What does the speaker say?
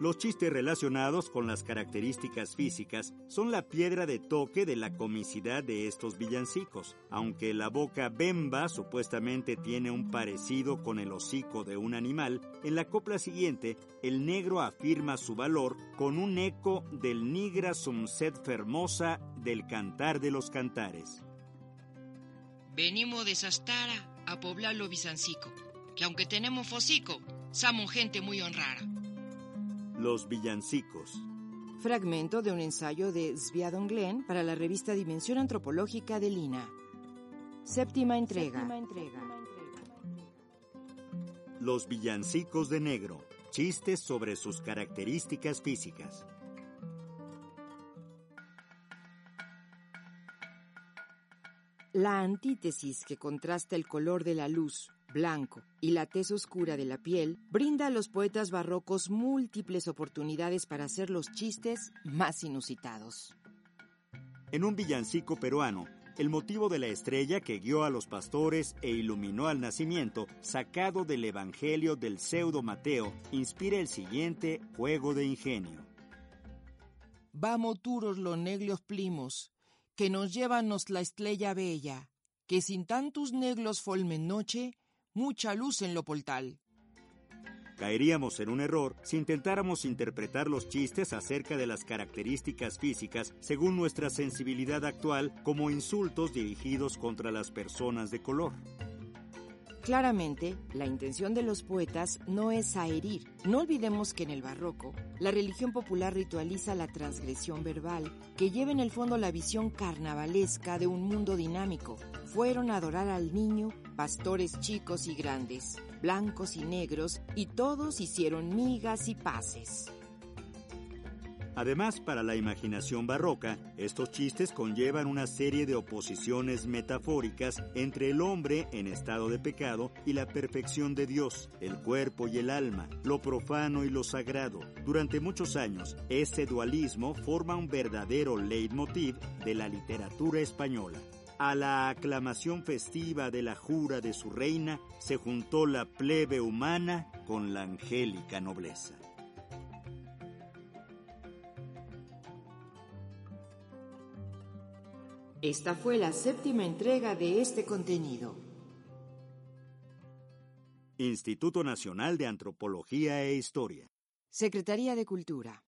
Los chistes relacionados con las características físicas son la piedra de toque de la comicidad de estos villancicos. Aunque la boca bemba supuestamente tiene un parecido con el hocico de un animal, en la copla siguiente el negro afirma su valor con un eco del nigra sum sed fermosa del cantar de los cantares. Venimos de Sastara a poblar lo bizancico, que aunque tenemos focico, somos gente muy honrada. Los villancicos. Fragmento de un ensayo de Sviadon Glenn para la revista Dimensión Antropológica de Lina. Séptima entrega. Los villancicos de negro. Chistes sobre sus características físicas. La antítesis que contrasta el color de la luz, blanco, y la tez oscura de la piel, brinda a los poetas barrocos múltiples oportunidades para hacer los chistes más inusitados. En un villancico peruano, el motivo de la estrella que guió a los pastores e iluminó al nacimiento, sacado del Evangelio del pseudo Mateo, inspira el siguiente juego de ingenio. Vamos turos los negros primos, que nos llevanos la estrella bella, que sin tantos negros folmen noche, mucha luz en lo portal. Caeríamos en un error si intentáramos interpretar los chistes acerca de las características físicas según nuestra sensibilidad actual como insultos dirigidos contra las personas de color. Claramente, la intención de los poetas no es herir. No olvidemos que en el barroco, la religión popular ritualiza la transgresión verbal, que lleva en el fondo la visión carnavalesca de un mundo dinámico. Fueron a adorar al niño pastores chicos y grandes, blancos y negros, y todos hicieron migas y paces. Además, para la imaginación barroca, estos chistes conllevan una serie de oposiciones metafóricas entre el hombre en estado de pecado y la perfección de Dios, el cuerpo y el alma, lo profano y lo sagrado. Durante muchos años, ese dualismo forma un verdadero leitmotiv de la literatura española. A la aclamación festiva de la jura de su reina se juntó la plebe humana con la angélica nobleza. Esta fue la séptima entrega de este contenido. Instituto Nacional de Antropología e Historia. Secretaría de Cultura.